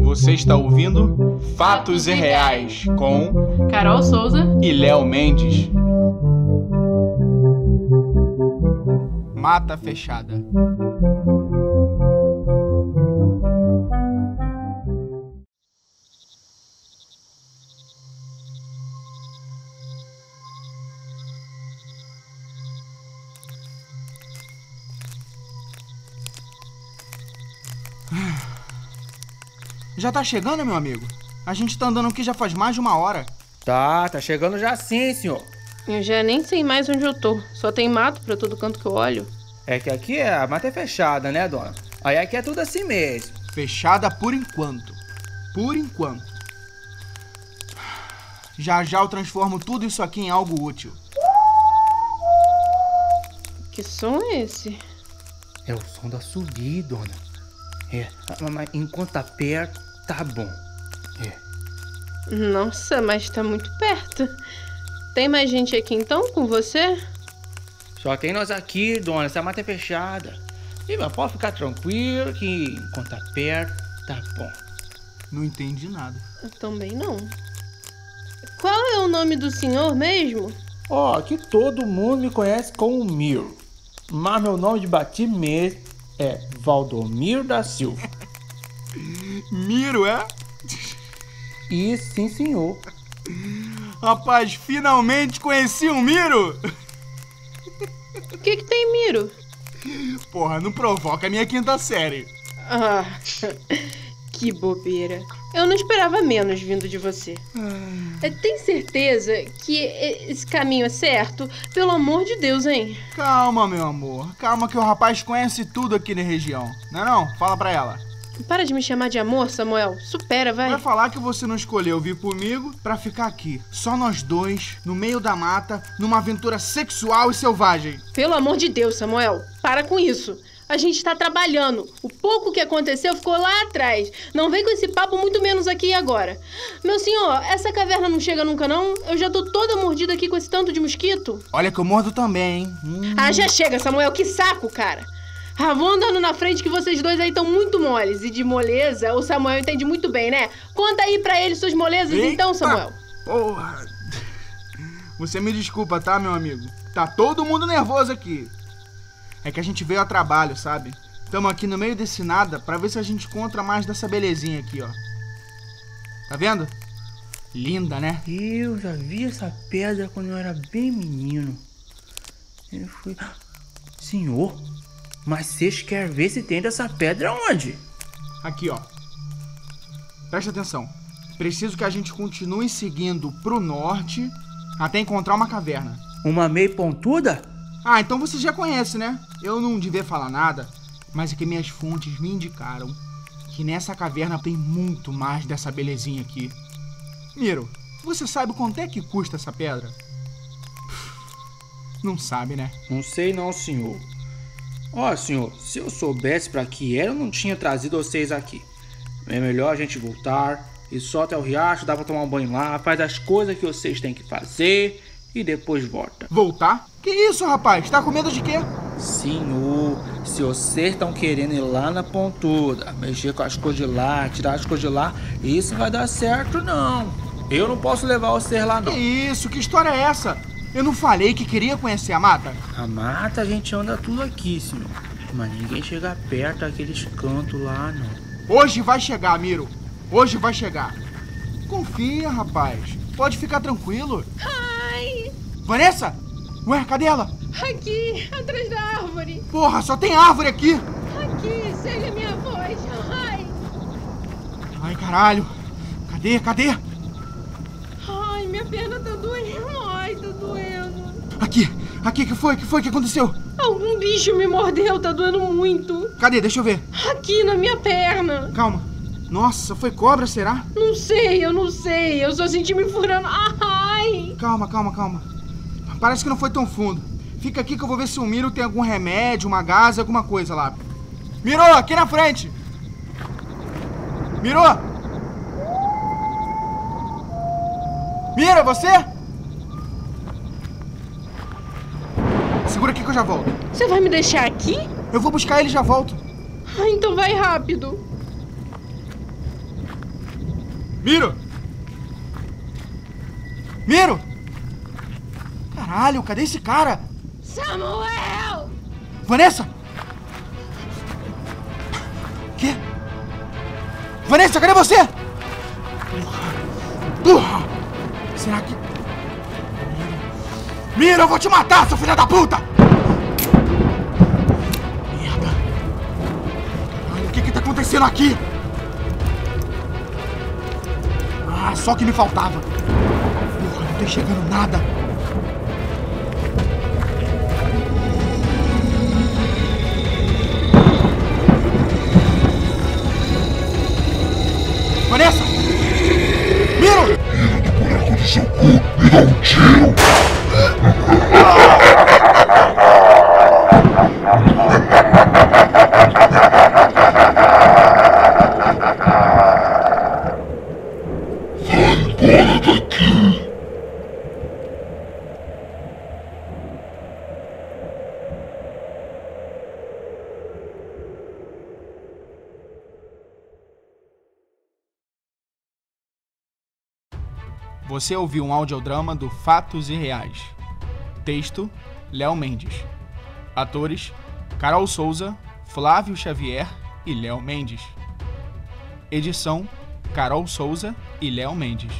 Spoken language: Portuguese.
Você está ouvindo Fatos e Reais com Carol Souza e Léo Mendes. Mata fechada. Já tá chegando, meu amigo? A gente tá andando aqui já faz mais de uma hora. Tá, tá chegando já sim, senhor. Eu já nem sei mais onde eu tô. Só tem mato pra todo canto que eu olho. É que aqui é, a mata é fechada, né, dona? Aí aqui é tudo assim mesmo. Fechada por enquanto. Por enquanto. Já já eu transformo tudo isso aqui em algo útil. Que som é esse? É o som da subida, dona. É, mas enquanto tá perto, tá bom. É. Nossa, mas tá muito perto. Tem mais gente aqui então com você? Só tem nós aqui, dona. Essa mata é fechada. E mas pode ficar tranquilo que enquanto tá perto, tá bom. Não entendi nada. Eu também não. Qual é o nome do senhor mesmo? Ó, aqui todo mundo me conhece como Miro. Mas meu nome de batismo mesmo é Valdomiro da Silva. Miro, é? E sim, senhor. Rapaz, finalmente conheci um Miro! O que que tem Miro? Porra, não provoca a minha quinta série. Ah, que bobeira. Eu não esperava menos vindo de você. É, Tem certeza que esse caminho é certo? Pelo amor de Deus, hein? Calma, meu amor. Calma que o rapaz conhece tudo aqui na região. Não é não? Fala pra ela. Para de me chamar de amor, Samuel. Supera, vai. Vai falar que você não escolheu vir comigo pra ficar aqui. Só nós dois, no meio da mata, numa aventura sexual e selvagem. Pelo amor de Deus, Samuel. Para com isso. A gente tá trabalhando. O pouco que aconteceu ficou lá atrás. Não vem com esse papo, muito menos aqui e agora. Meu senhor, essa caverna não chega nunca, não? Eu já tô toda mordida aqui com esse tanto de mosquito. Olha que eu mordo também, hein? Hum. Ah, já chega, Samuel. Que saco, cara. Ah, vou andando na frente que vocês dois aí estão muito moles. E de moleza, o Samuel entende muito bem, né? Conta aí pra ele suas molezas então, Eita! Samuel. Porra. Você me desculpa, tá, meu amigo? Tá todo mundo nervoso aqui. É que a gente veio a trabalho, sabe? Tamo aqui no meio desse nada pra ver se a gente encontra mais dessa belezinha aqui, ó. Tá vendo? Linda, né? Eu já vi essa pedra quando eu era bem menino. Eu fui. Senhor, mas vocês querem ver se tem dessa pedra onde? Aqui, ó. Presta atenção. Preciso que a gente continue seguindo pro norte até encontrar uma caverna. Uma meio pontuda? Ah, então você já conhece, né? Eu não devia falar nada, mas é que minhas fontes me indicaram que nessa caverna tem muito mais dessa belezinha aqui. Miro, você sabe quanto é que custa essa pedra? Não sabe, né? Não sei não, senhor. Ó, senhor, se eu soubesse pra que era, eu não tinha trazido vocês aqui. É melhor a gente voltar e só até o riacho, dá pra tomar um banho lá, faz as coisas que vocês têm que fazer e depois volta. Voltar? Que isso, rapaz? Tá com medo de quê? Senhor, se vocês estão querendo ir lá na pontuda, mexer com as coisas de lá, tirar as coisas de lá, isso vai dar certo não. Eu não posso levar vocês lá Que não. isso? Que história é essa? Eu não falei que queria conhecer a mata? A mata a gente anda tudo aqui, senhor. Mas ninguém chega perto daqueles cantos lá, não. Hoje vai chegar, Miro. Hoje vai chegar. Confia, rapaz. Pode ficar tranquilo. Ai, Vanessa? Ué, cadê ela? aqui, atrás da árvore. Porra, só tem árvore aqui. Aqui, segue a minha voz. Ai, Ai, caralho. Cadê? Cadê? ai, minha perna tá doendo. Aqui. Aqui, que foi? Que foi? que aconteceu? Algum bicho me mordeu, tá doendo muito. Cadê? Deixa eu ver. Aqui na minha perna. Calma. Nossa, foi cobra, será? Não sei, eu não sei. Eu só senti me furando. Ai! Calma, calma, calma. Parece que não foi tão fundo. Fica aqui que eu vou ver se o Miro tem algum remédio, uma gás, alguma coisa lá. Miro, aqui na frente! Miro! É você? Segura aqui que eu já volto. Você vai me deixar aqui? Eu vou buscar ele e já volto. Ah, então vai rápido. Miro! Miro! Caralho, cadê esse cara? Samuel! Vanessa! Quê? Vanessa, cadê você? Burra! Burra! Será que. Miro, eu vou te matar, seu filho da puta! Merda! Caralho, o que que tá acontecendo aqui? Ah, só que me faltava. Porra, não tô enxergando nada. Vanessa! Miro! Você ouviu um audiodrama do Fatos e Reais. Texto: Léo Mendes. Atores: Carol Souza, Flávio Xavier e Léo Mendes. Edição: Carol Souza e Léo Mendes.